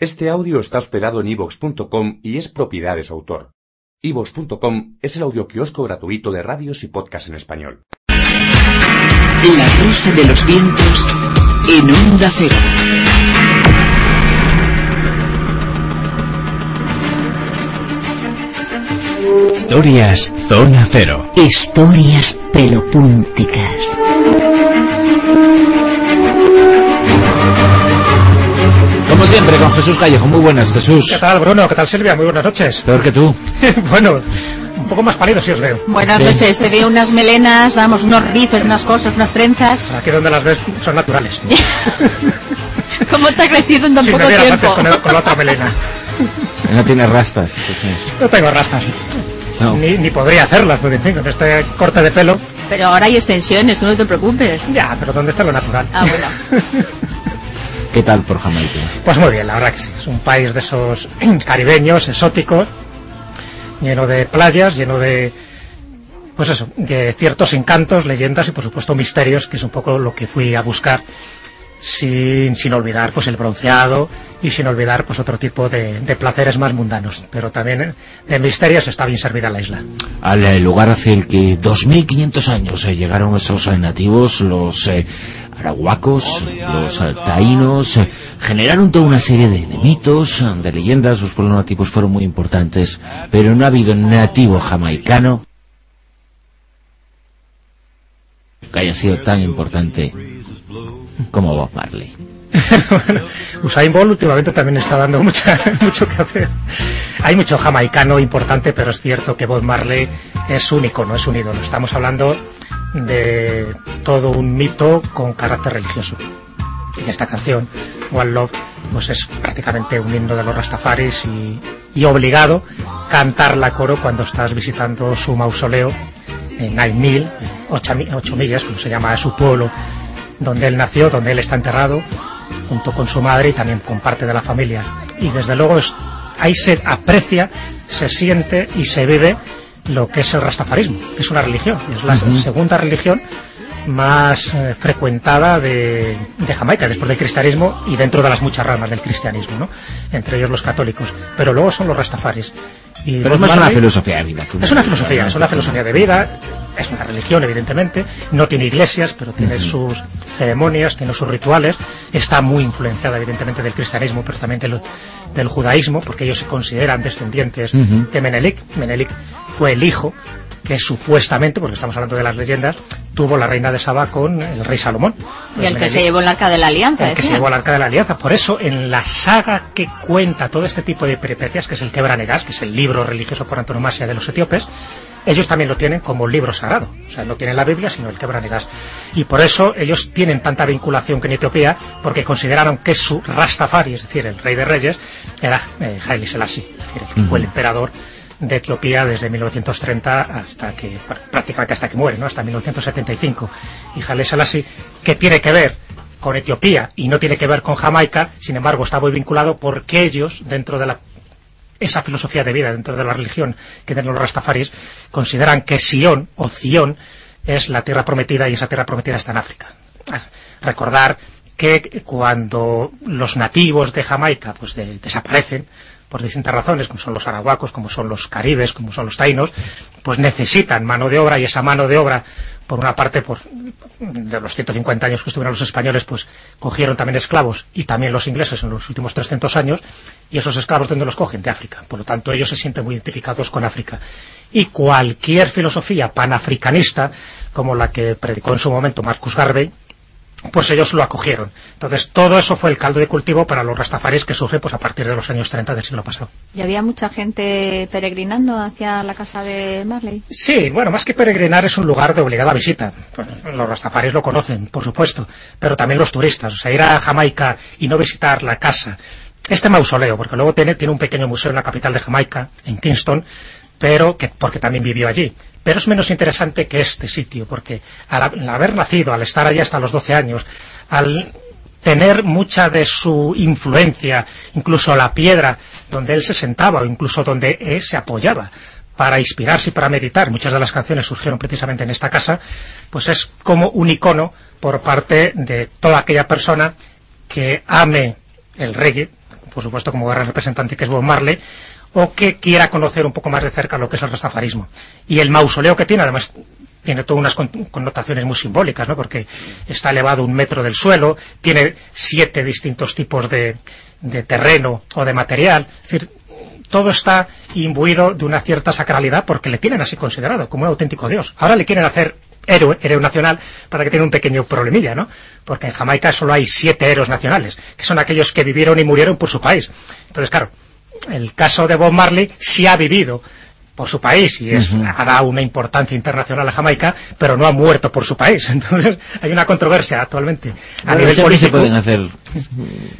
Este audio está hospedado en ivox.com y es propiedad de su autor. ivox.com es el audioquiosco gratuito de radios y podcasts en español. La rosa de los vientos en onda cero. Historias Zona Cero. Historias pelopúnticas. Como siempre, con Jesús Callejo. Muy buenas, Jesús. ¿Qué tal, Bruno? ¿Qué tal, Silvia? Muy buenas noches. Peor que tú. bueno, un poco más pálido si os veo. Buenas Sí. noches, te veo unas melenas, vamos, unos rizos, unas cosas, unas trenzas. Aquí donde las ves son naturales. ¿Cómo te ha crecido en tan Si me poco vieras tiempo? antes con, el- con la otra melena. No tiene rastas. No tengo rastas. No. Ni, ni podría hacerlas, porque en fin, con este corte de pelo... Pero ahora hay extensiones, tú no te preocupes. Ya, pero ¿dónde está lo natural? Ah, bueno. ¿Qué tal por Jamaica? Pues muy bien, la verdad que sí. Es un país de esos caribeños, exóticos, lleno de playas, lleno de... Pues eso, de ciertos encantos, leyendas y por supuesto misterios, que es un poco lo que fui a buscar, sin, sin olvidar pues el bronceado y sin olvidar pues otro tipo de, de placeres más mundanos. Pero también eh, de misterios está bien servida la isla. Al eh, lugar hacia el que 2.500 años eh, llegaron esos eh, nativos, los eh, arahuacos, los taínos, eh, generaron toda una serie de, mitos, eh, de leyendas, los pueblos fueron muy importantes, pero no ha habido nativo jamaicano que haya sido tan importante como Bob Marley. bueno, Usain Bolt últimamente también está dando mucha, mucho que hacer. Hay mucho jamaicano importante, pero es cierto que Bob Marley es único, no es un ídolo. Estamos hablando de todo un mito con carácter religioso. Y esta canción, One Love, pues es prácticamente un himno de los Rastafaris y, y obligado cantarla coro cuando estás visitando su mausoleo en Nine Mil, ocho, mi- ocho millas, como se llama su pueblo, donde él nació, donde él está enterrado, junto con su madre y también con parte de la familia. Y desde luego es- ahí se aprecia, se siente y se vive lo que es el rastafarismo, que es una religión, es la segunda religión más eh, frecuentada de, de Jamaica después del cristianismo y dentro de las muchas ramas del cristianismo, ¿no? entre ellos los católicos. Pero luego son los rastafaris. Y Pero es más una filosofía de vida. es una filosofía, es una filosofía de vida, es una religión, evidentemente, no tiene iglesias, pero tiene sus ceremonias, tiene sus rituales, está muy influenciada, evidentemente, del cristianismo, pero también del, del judaísmo, porque ellos se consideran descendientes de Menelik. Menelik fue el hijo que supuestamente, porque estamos hablando de las leyendas, tuvo la reina de Saba con el rey Salomón. Y el que se llevó el arca de la alianza, el que se llevó al arca de la alianza. Por eso, en la saga que cuenta todo este tipo de peripecias, que es el Quebranegas, que es el libro religioso por antonomasia de los etíopes, ellos también lo tienen como libro sagrado. O sea, no tienen la Biblia, sino el Quebranegas. Y por eso ellos tienen tanta vinculación con Etiopía, porque consideraron que su Rastafari, es decir, el rey de reyes, era eh, Haile Selassie, es decir, el que fue el emperador de Etiopía desde 1930 hasta que pr- prácticamente hasta que muere, ¿no? hasta 1975. Y Haile Selassie, que tiene que ver con Etiopía y no tiene que ver con Jamaica, sin embargo está muy vinculado porque ellos, dentro de la esa filosofía de vida, dentro de la religión que tienen los rastafaris, consideran que Sion o Zion es la tierra prometida y esa tierra prometida está en África. Ah, Recordar que cuando los nativos de Jamaica pues de- desaparecen por distintas razones, como son los arahuacos, como son los caribes, como son los taínos, pues necesitan mano de obra y esa mano de obra, por una parte, por de los 150 años que estuvieron los españoles, pues cogieron también esclavos y también los ingleses en los últimos 300 años, y esos esclavos, ¿dónde los cogen? De África. Por lo tanto, ellos se sienten muy identificados con África. Y cualquier filosofía panafricanista, como la que predicó en su momento Marcus Garvey, pues ellos lo acogieron. Entonces, todo eso fue el caldo de cultivo para los rastafaris que surge pues, a partir de los años 30 del siglo pasado. ¿Y había mucha gente peregrinando hacia la casa de Marley? Sí, bueno, más que peregrinar es un lugar de obligada visita. Los rastafaris lo conocen, por supuesto, pero también los turistas. O sea, ir a Jamaica y no visitar la casa este mausoleo, porque luego tiene, tiene un pequeño museo en la capital de Jamaica, en Kingston, pero que, porque también vivió allí. Pero es menos interesante que este sitio, porque al, haber nacido, al estar allí hasta los 12 años, al tener mucha de su influencia, incluso la piedra donde él se sentaba o incluso donde él se apoyaba para inspirarse y para meditar, muchas de las canciones surgieron precisamente en esta casa, pues es como un icono por parte de toda aquella persona que ame el reggae, por supuesto como gran representante que es Bob Marley, o que quiera conocer un poco más de cerca lo que es el rastafarismo. Y el mausoleo que tiene, además, tiene todas unas con- connotaciones muy simbólicas, ¿no? Porque está elevado un metro del suelo, tiene siete distintos tipos de, de terreno o de material. Es decir, todo está imbuido de una cierta sacralidad porque le tienen así considerado, como un auténtico dios. Ahora le quieren hacer héroe, héroe nacional, para que tiene un pequeño problemilla, ¿no? Porque en Jamaica solo hay siete héroes nacionales, que son aquellos que vivieron y murieron por su país. Entonces, claro, el caso de Bob Marley sí ha vivido por su país y es, ha dado una importancia internacional a Jamaica, pero no ha muerto por su país. Entonces, hay una controversia actualmente a Bueno, nivel siempre se político. pueden hacer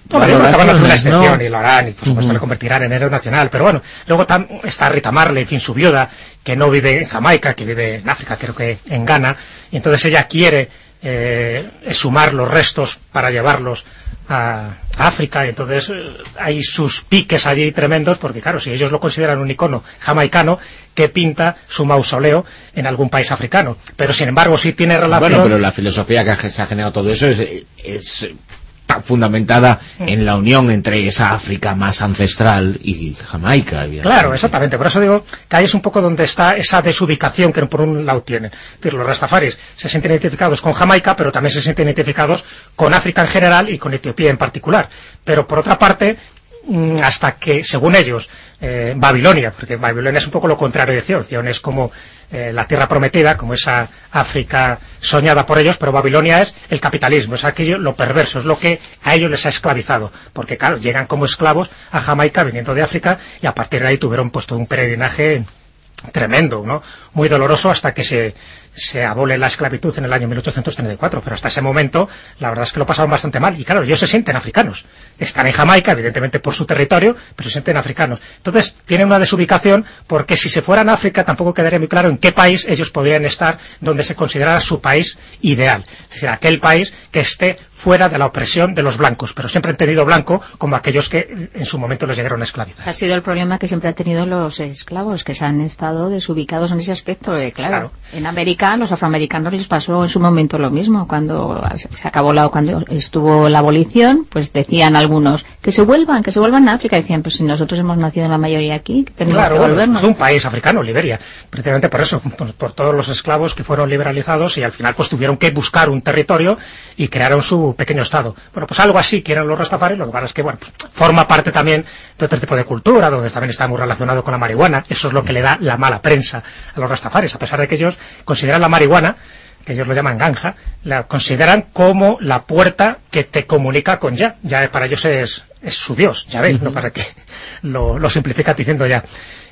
van a una ¿no? excepción y lo harán y por supuesto le convertirán en héroe nacional. Pero bueno, luego tam- está Rita Marley, en fin, su viuda, que no vive en Jamaica, que vive en África, creo que en Ghana. Y entonces ella quiere eh, exhumar los restos para llevarlos a África. Y entonces eh, hay sus piques allí tremendos, porque claro, si ellos lo consideran un icono jamaicano, que pinta su mausoleo en algún país africano. Pero sin embargo sí tiene relación... Bueno, pero la filosofía que se ha generado todo eso es, es fundamentada en la unión entre esa África más ancestral y Jamaica. Claro, exactamente. Por eso digo que ahí es un poco donde está esa desubicación que por un lado tienen. Es decir, los rastafaris se sienten identificados con Jamaica, pero también se sienten identificados con África en general y con Etiopía en particular. Pero por otra parte, mm, hasta que, según ellos, eh, Babilonia, porque Babilonia es un poco lo contrario de Zion. Zion es como eh, la tierra prometida, como esa África soñada por ellos, pero Babilonia es el capitalismo, es aquello, lo perverso, es lo que a ellos les ha esclavizado. Porque, claro, llegan como esclavos a Jamaica viniendo de África y a partir de ahí tuvieron pues todo un peregrinaje tremendo, ¿no? Muy doloroso hasta que se, se abole la esclavitud en el año 1834, pero hasta ese momento la verdad es que lo pasaron bastante mal. Y claro, ellos se sienten africanos. Están en Jamaica, evidentemente por su territorio, pero se sienten africanos. Entonces, tienen una desubicación porque si se fueran a África tampoco quedaría muy claro en qué país ellos podrían estar donde se considerara su país ideal. Es decir, aquel país que esté fuera de la opresión de los blancos, pero siempre entendido blanco como aquellos que en su momento les llegaron a esclavizar. Ha sido el problema que siempre han tenido los esclavos, que se han estado desubicados en ese aspecto. eh, claro, Claro. en América, los afroamericanos les pasó en su momento lo mismo. Cuando se acabó la, cuando estuvo la abolición, pues decían algunos que se vuelvan, que se vuelvan a África. Decían, pues si nosotros hemos nacido la mayoría aquí, tenemos Claro, que volvernos. es un país africano, Liberia, precisamente por eso, por, por todos los esclavos que fueron liberalizados y al final pues tuvieron que buscar un territorio y crearon su pequeño estado. Bueno, pues algo así quieren los rastafaris, lo que pasa es que, bueno, pues, forma parte también de otro tipo de cultura, donde también está muy relacionado con la marihuana, eso es lo que le da la mala prensa a los rastafaris, a pesar de que ellos consideran la marihuana que ellos lo llaman ganja, la consideran como la puerta que te comunica con ya. Ya para ellos es, es su Dios, ya ves, no para que lo, lo simplifica diciendo ya.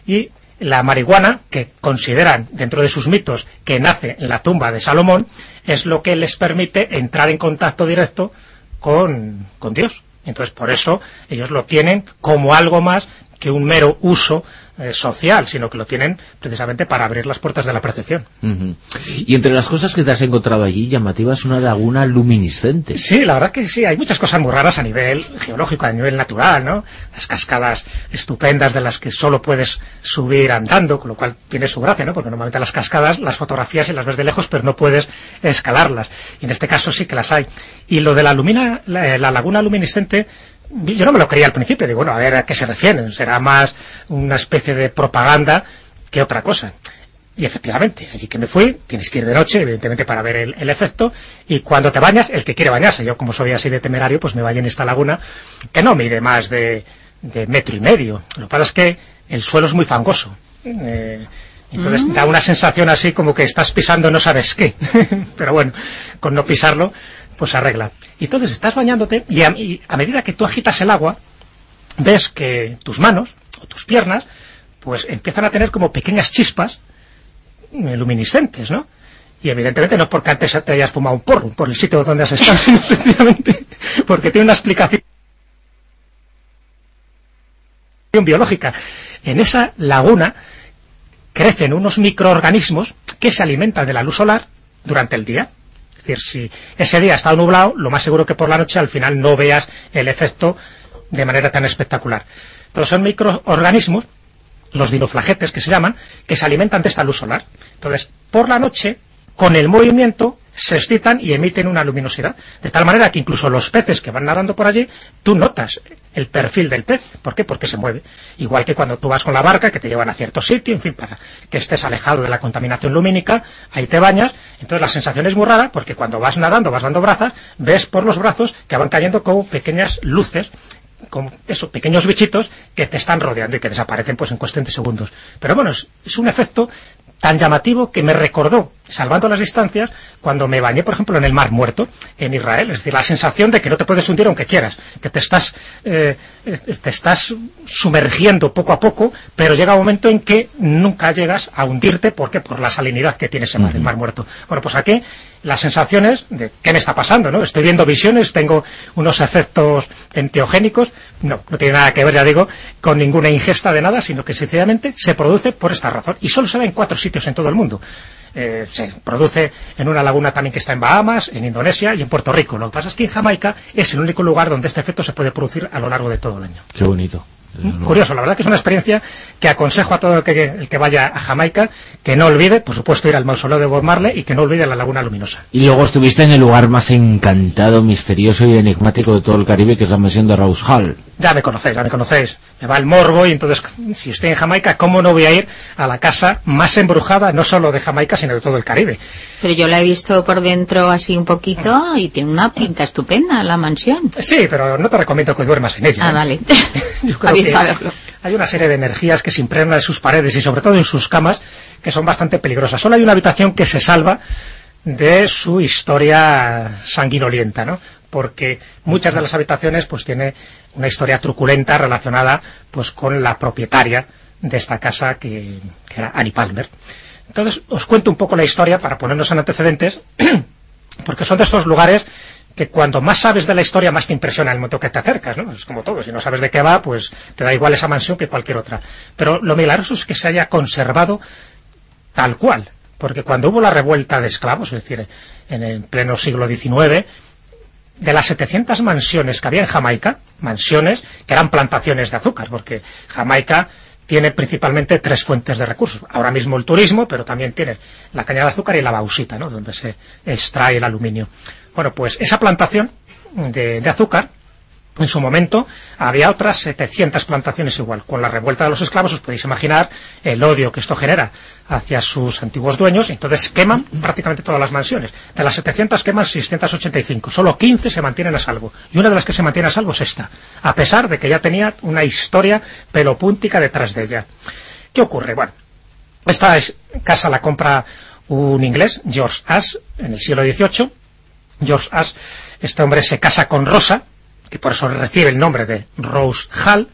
Y la marihuana, que consideran dentro de sus mitos que nace en la tumba de Salomón, es lo que les permite entrar en contacto directo con, con Dios. Entonces, por eso ellos lo tienen como algo más que un mero uso eh, social, sino que lo tienen precisamente para abrir las puertas de la percepción. Y entre las cosas que te has encontrado allí, llamativa es una laguna luminiscente. Sí, la verdad que sí, hay muchas cosas muy raras a nivel geológico, a nivel natural, ¿no? Las cascadas estupendas de las que solo puedes subir andando, con lo cual tiene su gracia, ¿no? Porque normalmente las cascadas las fotografías y las ves de lejos, pero no puedes escalarlas. Y en este caso sí que las hay. Y lo de la, lumina, la, la laguna luminiscente, yo no me lo creía al principio, digo, bueno, a ver a qué se refieren, será más una especie de propaganda que otra cosa. Y efectivamente, allí que me fui, tienes que ir de noche, evidentemente para ver el, el efecto, y cuando te bañas, el que quiere bañarse, yo como soy así de temerario, pues me baño en esta laguna, que no mide más de, de metro y medio. Lo que pasa es que el suelo es muy fangoso. Eh, entonces da una sensación así como que estás pisando no sabes qué. Pero bueno, con no pisarlo, pues se arregla. Y entonces estás bañándote y a, medida que tú agitas el agua, ves que tus manos o tus piernas pues empiezan a tener como pequeñas chispas eh, luminiscentes, ¿no? Y evidentemente no es porque antes te hayas fumado un porro por el sitio donde has estado, sino sencillamente porque tiene una explicación biológica. En esa laguna crecen unos microorganismos que se alimentan de la luz solar durante el día. Es decir, si ese día está nublado, lo más seguro que por la noche al final no veas el efecto de manera tan espectacular. Entonces son microorganismos, los dinoflagetes que se llaman, que se alimentan de esta luz solar. Entonces, por la noche, con el movimiento, se excitan y emiten una luminosidad. De tal manera que incluso los peces que van nadando por allí, tú notas el perfil del pez. ¿Por qué? Porque se mueve. Igual que cuando tú vas con la barca, que te llevan a cierto sitio, en fin, para que estés alejado de la contaminación lumínica, ahí te bañas. Entonces la sensación es muy rara, porque cuando vas nadando, vas dando brazas, ves por los brazos que van cayendo como pequeñas luces como esos pequeños bichitos que te están rodeando y que desaparecen pues en cuestión de segundos. Pero bueno, es, es un efecto tan llamativo que me recordó, salvando las distancias, cuando me bañé, por ejemplo, en el Mar Muerto, en Israel. Es decir, la sensación de que no te puedes hundir aunque quieras, que te estás, eh, te estás sumergiendo poco a poco, pero llega un momento en que nunca llegas a hundirte, porque Por la salinidad que tiene ese mar, el Mar Muerto. Bueno, pues aquí las sensaciones de qué me está pasando, ¿no? Estoy viendo visiones, tengo unos efectos enteogénicos, no, no tiene nada que ver, ya digo, con ninguna ingesta de nada, sino que sencillamente se produce por esta razón. Y solo se da en cuatro sitios en todo el mundo. Eh, se produce en una laguna también que está en Bahamas, en Indonesia y en Puerto Rico. Lo que pasa es que en Jamaica es el único lugar donde este efecto se puede producir a lo largo de todo el año. Qué bonito. Curioso, la verdad que es una experiencia que aconsejo a todo el que, el que vaya a Jamaica que no olvide, por supuesto, ir al mausoleo de Bob Marley y que no olvide la Laguna Luminosa. Y luego estuviste en el lugar más encantado, misterioso y enigmático de todo el Caribe, que es la mansión de Rose Hall. Ya me conocéis, ya me conocéis. Me va el morbo y entonces, si estoy en Jamaica, ¿cómo no voy a ir a la casa más embrujada, no solo de Jamaica, sino de todo el Caribe? Pero yo la he visto por dentro así un poquito y tiene una pinta estupenda la mansión. Sí, pero no te recomiendo que duermas en ella. Ah, ¿eh? vale. Yo creo Bien que saberlo. hay una serie de energías que se impregnan en sus paredes y sobre todo en sus camas que son bastante peligrosas. Solo hay una habitación que se salva de su historia sanguinolienta, ¿no? Porque muchas de las habitaciones pues tiene una historia truculenta relacionada pues con la propietaria de esta casa que, que era Annie Palmer. Entonces os cuento un poco la historia para ponernos en antecedentes porque son de estos lugares que cuando más sabes de la historia más te impresiona el momento que te acercas, ¿no? Es como todo, si no sabes de qué va, pues te da igual esa mansión que cualquier otra. Pero lo milagroso es que se haya conservado tal cual, porque cuando hubo la revuelta de esclavos, es decir, en el pleno siglo XIX, de las 700 mansiones que había en Jamaica, mansiones que eran plantaciones de azúcar, porque Jamaica tiene principalmente tres fuentes de recursos. Ahora mismo el turismo, pero también tiene la caña de azúcar y la bauxita, ¿no? donde se extrae el aluminio. Bueno, pues esa plantación de, de azúcar, en su momento, había otras 700 plantaciones igual. Con la revuelta de los esclavos os podéis imaginar el odio que esto genera hacia sus antiguos dueños, entonces queman prácticamente todas las mansiones. De las 700 queman 685, solo 15 se mantienen a salvo. Y una de las que se mantiene a salvo es esta, a pesar de que ya tenía una historia pelopúntica detrás de ella. ¿Qué ocurre? Bueno, esta es- casa la compra un inglés, George Ash, en el siglo XVIII. George Ash, este hombre se casa con Rosa, que por eso recibe el nombre de Rose Hall,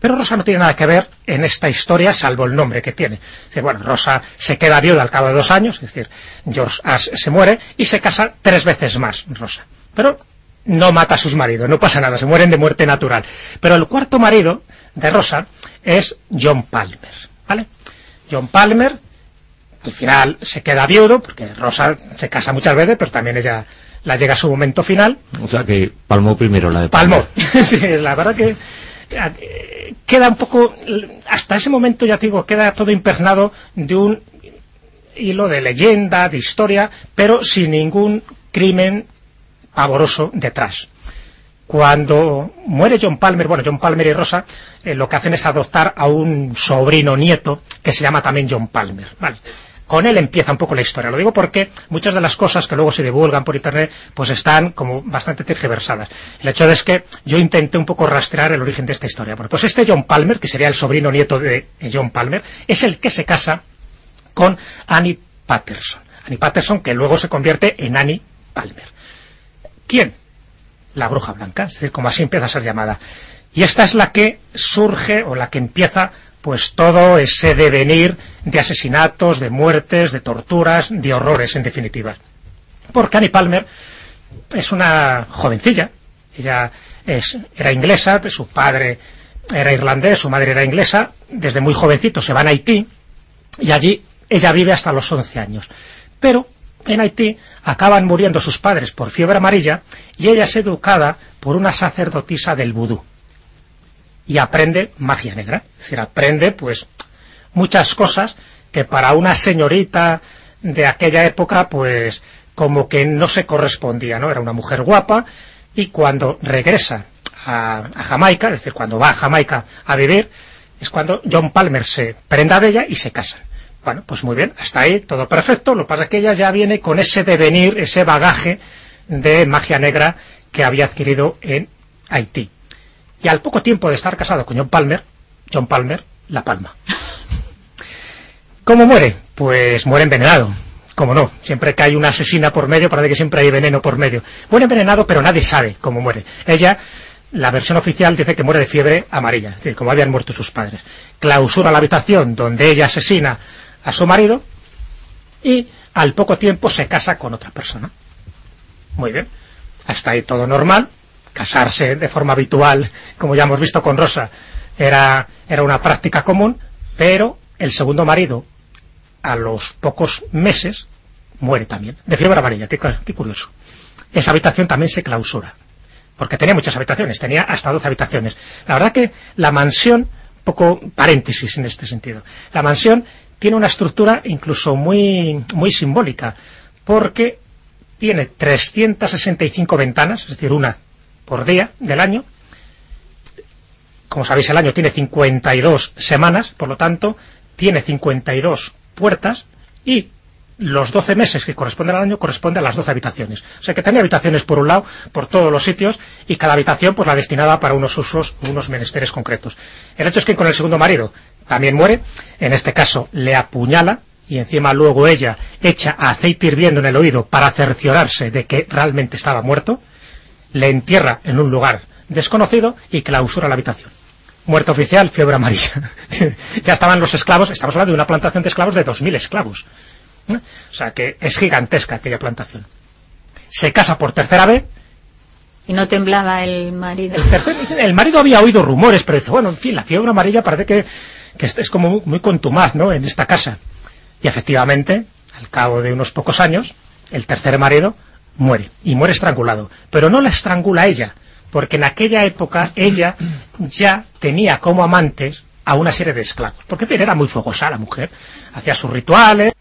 pero Rosa no tiene nada que ver en esta historia, salvo el nombre que tiene. Es bueno, Rosa se queda viuda al cabo de dos años, es decir, George Ash se muere y se casa tres veces más, Rosa. Pero no mata a sus maridos, no pasa nada, se mueren de muerte natural. Pero el cuarto marido de Rosa es John Palmer, ¿vale? John Palmer, al final se queda viudo, porque Rosa se casa muchas veces, pero también ella la llega a su momento final, O sea que palmó primero la de Palmó. sí, la verdad que eh, queda un poco, hasta ese momento ya te digo, queda todo impregnado de un hilo de leyenda, de historia, pero sin ningún crimen pavoroso detrás. Cuando muere John Palmer, bueno, John Palmer y Rosa, eh, lo que hacen es adoptar a un sobrino nieto que se llama también John Palmer. Vale. Con él empieza un poco la historia. Lo digo porque muchas de las cosas que luego se divulgan por internet pues están como bastante tergiversadas. El hecho es que yo intenté un poco rastrear el origen de esta historia. Bueno, pues este John Palmer, que sería el sobrino nieto de John Palmer, es el que se casa con Annie Patterson. Annie Patterson, que luego se convierte en Annie Palmer. ¿Quién? La bruja blanca, es decir, como así empieza a ser llamada. Y esta es la que surge, o la que empieza, pues todo ese devenir de asesinatos, de muertes, de torturas, de horrores, en definitiva. Porque Annie Palmer es una jovencilla, ella es, era inglesa, su padre era irlandés, su madre era inglesa, desde muy jovencito se van a Haití y allí ella vive hasta los 11 años. Pero en Haití acaban muriendo sus padres por fiebre amarilla y ella es educada por una sacerdotisa del vudú y aprende magia negra, es decir, aprende pues muchas cosas que para una señorita de aquella época pues como que no se correspondía, ¿no? Era una mujer guapa y cuando regresa a, a Jamaica, es decir, cuando va a Jamaica a vivir, es cuando John Palmer se prenda de ella y se casan. Bueno, pues muy bien, hasta ahí todo perfecto, lo que pasa es que ella ya viene con ese devenir, ese bagaje de magia negra que había adquirido en Haití. Y al poco tiempo de estar casado con John Palmer, John Palmer la palma. ¿Cómo muere? Pues muere envenenado. Como no, siempre que hay una asesina por medio, parece que siempre hay veneno por medio. Muere envenenado, pero nadie sabe cómo muere. Ella, la versión oficial dice que muere de fiebre amarilla, es decir, como habían muerto sus padres. Clausura la habitación donde ella asesina a su marido y al poco tiempo se casa con otra persona. Muy bien, hasta ahí todo normal, casarse de forma habitual, como ya hemos visto con Rosa, era, era una práctica común, pero el segundo marido, a los pocos meses, muere también, de fiebre amarilla, qué, qué curioso. Esa habitación también se clausura, porque tenía muchas habitaciones, tenía hasta 12 habitaciones. La verdad que la mansión, poco paréntesis en este sentido, la mansión tiene una estructura incluso muy, muy simbólica, porque tiene 365 ventanas, es decir, una por día del año. Como sabéis, el año tiene 52 semanas, por lo tanto, tiene 52 puertas y los 12 meses que corresponden al año corresponden a las 12 habitaciones. O sea que tenía habitaciones por un lado, por todos los sitios, y cada habitación pues la destinada para unos usos, unos menesteres concretos. El hecho es que con el segundo marido también muere, en este caso le apuñala, y encima luego ella echa aceite hirviendo en el oído para cerciorarse de que realmente estaba muerto, le entierra en un lugar desconocido y clausura la habitación. Muerte oficial, fiebre amarilla. ya estaban los esclavos, estamos hablando de una plantación de esclavos de 2.000 esclavos. ¿Eh? O sea que es gigantesca aquella plantación. Se casa por tercera vez. ¿Y no temblaba el marido? El, tercer, el marido había oído rumores, pero dice, bueno, en fin, la fiebre amarilla parece que, que es como muy, muy contumaz, ¿no?, en esta casa. Y efectivamente, al cabo de unos pocos años, el tercer marido muere, y muere estrangulado. Pero no la estrangula ella, porque en aquella época ella ya tenía como amantes a una serie de esclavos. Porque en fin, era muy fogosa la mujer, hacía sus rituales,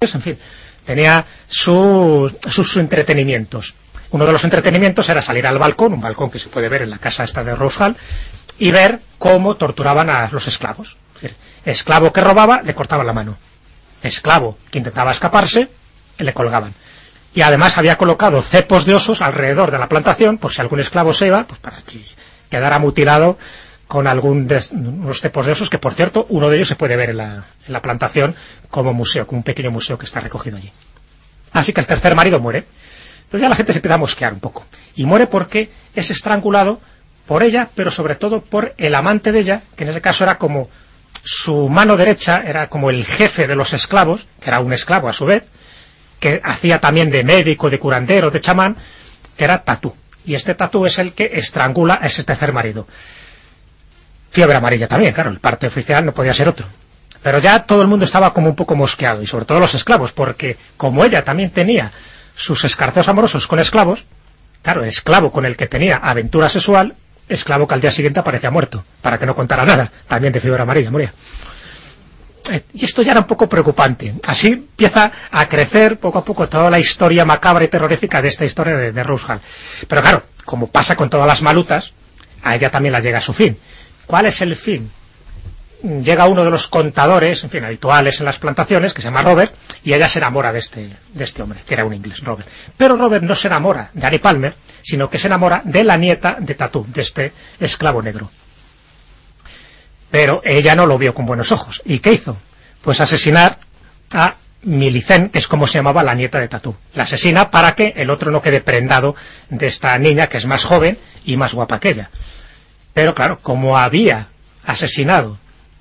en fin, tenía sus, sus entretenimientos. Uno de los entretenimientos era salir al balcón, un balcón que se puede ver en la casa esta de Rose Hall, y ver cómo torturaban a los esclavos. Es decir, esclavo que robaba, le cortaban la mano. Esclavo que intentaba escaparse, le colgaban. Y además había colocado cepos de osos alrededor de la plantación, por si algún esclavo se iba, pues para que quedara mutilado con algún unos cepos de osos, que por cierto, uno de ellos se puede ver en la, en la plantación como museo, como un pequeño museo que está recogido allí. Así que el tercer marido muere. Entonces ya la gente se empieza a mosquear un poco. Y muere porque es estrangulado por ella, pero sobre todo por el amante de ella, que en ese caso era como su mano derecha, era como el jefe de los esclavos, que era un esclavo a su vez, que hacía también de médico, de curandero, de chamán, era Tatú. Y este Tatú es el que estrangula a ese tercer marido. Fiebre amarilla también, claro, el parte oficial no podía ser otro. Pero ya todo el mundo estaba como un poco mosqueado, y sobre todo los esclavos, porque como ella también tenía sus escarceos amorosos con esclavos, claro, el esclavo con el que tenía aventura sexual, esclavo que al día siguiente aparecía muerto, para que no contara nada, también de fiebre amarilla, moría. Eh, y esto ya era un poco preocupante. Así empieza a crecer poco a poco toda la historia macabra y terrorífica de esta historia de, de. Pero claro, como pasa con todas las malutas, a ella también la llega a su fin. ¿Cuál es el fin? Llega uno de los contadores, en fin, habituales en las plantaciones, que se llama Robert, y ella se enamora de este, de este hombre, que era un inglés, Robert. Pero Robert no se enamora de Annie Palmer, sino que se enamora de la nieta de Tatú, de este esclavo negro. Pero ella no lo vio con buenos ojos. ¿Y qué hizo? Pues asesinar a Milicen, que es como se llamaba la nieta de Tatú. La asesina para que el otro no quede prendado de esta niña, que es más joven y más guapa que ella. Pero claro, como había asesinado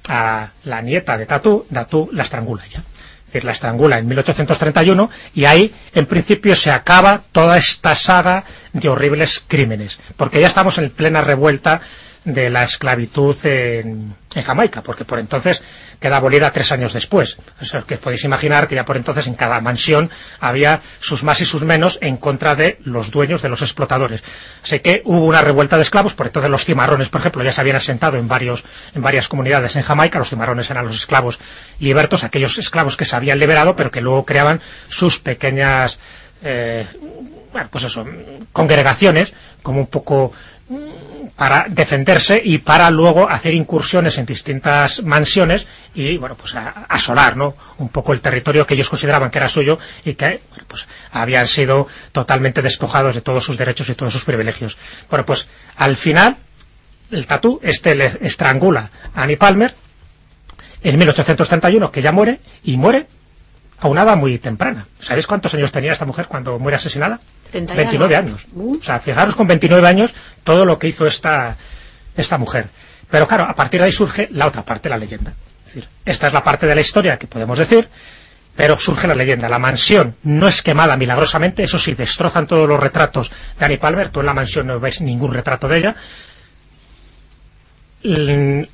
a la nieta de Tatú, Tatú la estrangula ya. es decir, la estrangula en 1831 y ahí en principio se acaba toda esta saga de horribles crímenes, porque ya estamos en plena revuelta de la esclavitud en, en, Jamaica, porque por entonces queda abolida tres años después. O sea, que podéis imaginar que ya por entonces en cada mansión había sus más y sus menos en contra de los dueños, de los explotadores. Así que hubo una revuelta de esclavos, por entonces los cimarrones, por ejemplo, ya se habían asentado en, varios, en varias comunidades en Jamaica, los cimarrones eran los esclavos libertos, aquellos esclavos que se habían liberado, pero que luego creaban sus pequeñas... Eh, pues eso, congregaciones, como un poco para defenderse y para luego hacer incursiones en distintas mansiones y, bueno, pues asolar, ¿no?, un poco el territorio que ellos consideraban que era suyo y que, bueno, pues habían sido totalmente despojados de todos sus derechos y todos sus privilegios. Bueno, pues al final, el tatú, este le estrangula a Annie Palmer en 1831, que ya muere, y muere a una edad muy temprana. ¿Sabéis cuántos años tenía esta mujer cuando muere asesinada? 29 años. Uh. O sea, fijaros con 29 años todo lo que hizo esta, esta mujer. Pero claro, a partir de ahí surge la otra parte la leyenda. Es decir, esta es la parte de la historia que podemos decir, pero surge la leyenda. La mansión no es quemada milagrosamente, eso sí, destrozan todos los retratos de Annie Palmer, tú en la mansión no ves ningún retrato de ella.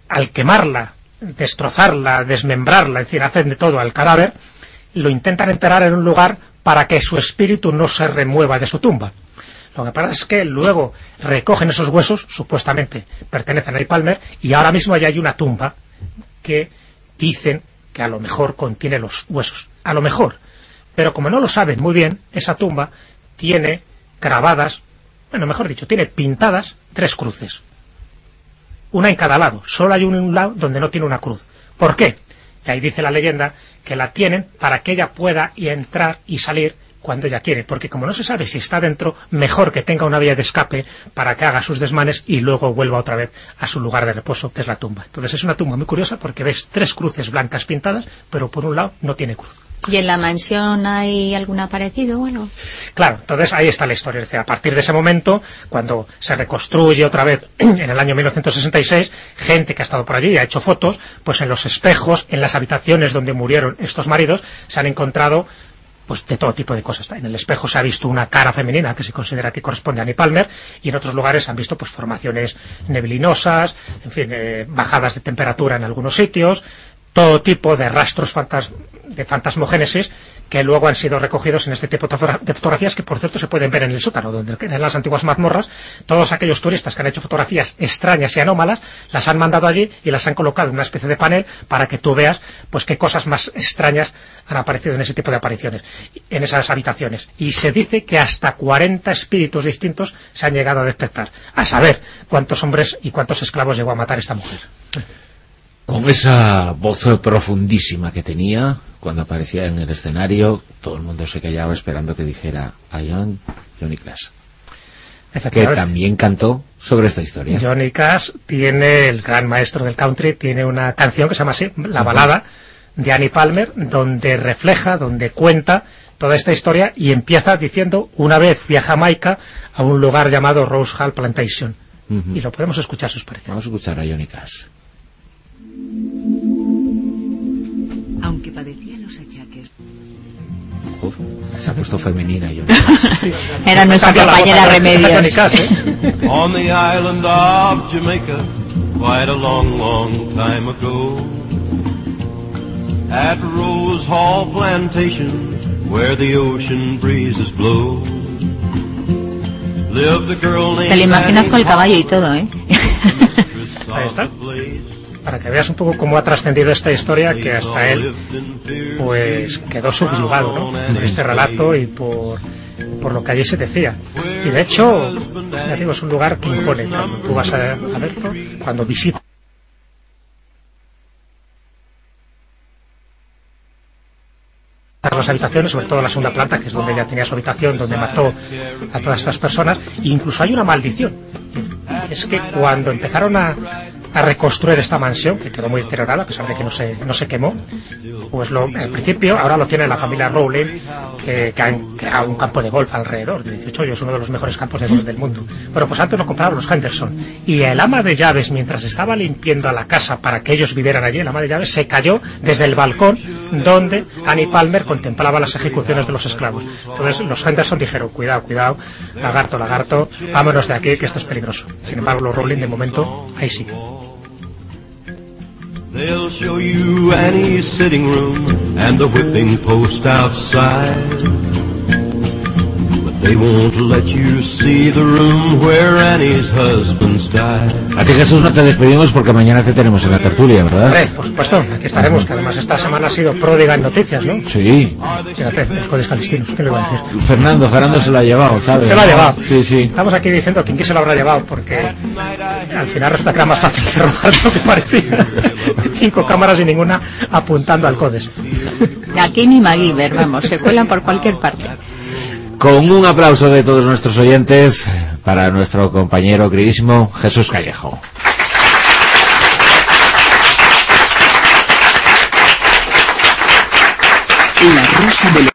Al quemarla, destrozarla, desmembrarla, en fin, hacen de todo al cadáver, lo intentan enterrar en un lugar para que su espíritu no se remueva de su tumba. Lo que pasa es que luego recogen esos huesos, supuestamente pertenecen a Annie Palmer, y ahora mismo ya hay una tumba que dicen que a lo mejor contiene los huesos. A lo mejor. Pero como no lo saben muy bien, esa tumba tiene grabadas, bueno, mejor dicho, tiene pintadas tres cruces. Una en cada lado. Solo hay un lado donde no tiene una cruz. ¿Por qué? Y ahí dice la leyenda que la tienen para que ella pueda entrar y salir cuando ella quiere, porque como no se sabe si está dentro, mejor que tenga una vía de escape para que haga sus desmanes y luego vuelva otra vez a su lugar de reposo, que es la tumba. Entonces es una tumba muy curiosa porque ves tres cruces blancas pintadas, pero por un lado no tiene cruz. ¿Y en la mansión hay algún aparecido o algo? Claro, entonces ahí está la historia. Es decir, a partir de ese momento, cuando se reconstruye otra vez en el año 1966, gente que ha estado por allí y ha hecho fotos, pues en los espejos, en las habitaciones donde murieron estos maridos, se han encontrado pues de todo tipo de cosas. En el espejo se ha visto una cara femenina que se considera que corresponde a Annie Palmer y en otros lugares se han visto pues formaciones neblinosas, en fin, eh, bajadas de temperatura en algunos sitios, todo tipo de rastros fantas de fantasmogénesis que luego han sido recogidos en este tipo de fotografías que por cierto se pueden ver en el sótano, donde en las antiguas mazmorras todos aquellos turistas que han hecho fotografías extrañas y anómalas las han mandado allí y las han colocado en una especie de panel para que tú veas pues qué cosas más extrañas han aparecido en ese tipo de apariciones, en esas habitaciones. Y se dice que hasta 40 espíritus distintos se han llegado a detectar, a saber cuántos hombres y cuántos esclavos llegó a matar esta mujer. Con esa voz profundísima que tenía cuando aparecía en el escenario, todo el mundo se callaba esperando que dijera I am Johnny Cash. Que también cantó sobre esta historia. Johnny Cash tiene, el gran maestro del country, tiene una canción que se llama así, La balada de Annie Palmer, donde refleja, donde cuenta toda esta historia y empieza diciendo, una vez fui a Jamaica a un lugar llamado Rose Hall Plantation. Y lo podemos escuchar, si os parece. Vamos a escuchar a Johnny Cash. Uf, se ha puesto femenina yo. Sí, Era nuestra compañera Remedios. ¿eh? On the island of Jamaica, quite a long, long time ago. At Rose Hall Plantation, where the ocean breezes blow. Te lo imaginas con el caballo y todo, ¿eh? Ahí está. Para que veas un poco cómo ha trascendido esta historia, que hasta él pues quedó subyugado ¿no? por este relato y por, por lo que allí se decía. Y de hecho, ya digo, es un lugar que impone. Cuando tú vas a, verlo, cuando visitas las habitaciones, sobre todo la segunda planta, que es donde ella tenía su habitación, donde mató a todas estas personas, incluso hay una maldición. Es que cuando empezaron a, a reconstruir esta mansión que quedó muy deteriorada a pesar de que no se, no se quemó pues lo, en principio ahora lo tiene la familia Rowling que, que han creado un campo de golf alrededor de 18 hoyos, uno de los mejores campos de golf del mundo. Pero pues antes lo compraron los Henderson y el ama de llaves mientras estaba limpiando la casa para que ellos vivieran allí el ama de llaves se cayó desde el balcón donde Annie Palmer contemplaba las ejecuciones de los esclavos. Entonces los Henderson dijeron cuidado, cuidado lagarto, lagarto vámonos de aquí que esto es peligroso sin embargo los Rowling de momento ahí sí They'll show you Annie's sitting room and the whipping post outside. But they won't let you see the room where Annie's husband's died. A ti Jesús no te despedimos porque mañana te tenemos en la tertulia, ¿verdad? Hombre, por supuesto, aquí estaremos, que además esta semana ha sido pródiga en noticias, ¿no? Sí. Fíjate, los codes calistinos, ¿qué le voy a decir? Fernando, Fernando se lo ha llevado, ¿sabes? Se lo ha llevado. Sí, sí. Estamos aquí diciendo quién que se lo habrá llevado, porque al final resulta que era más fácil cerrar lo que parecía. Cinco cámaras y ninguna apuntando al CODES. Aquí ni MacGyver, vamos, se cuelan por cualquier parte. Con un aplauso de todos nuestros oyentes para nuestro compañero queridísimo Jesús Callejo. La rosa de los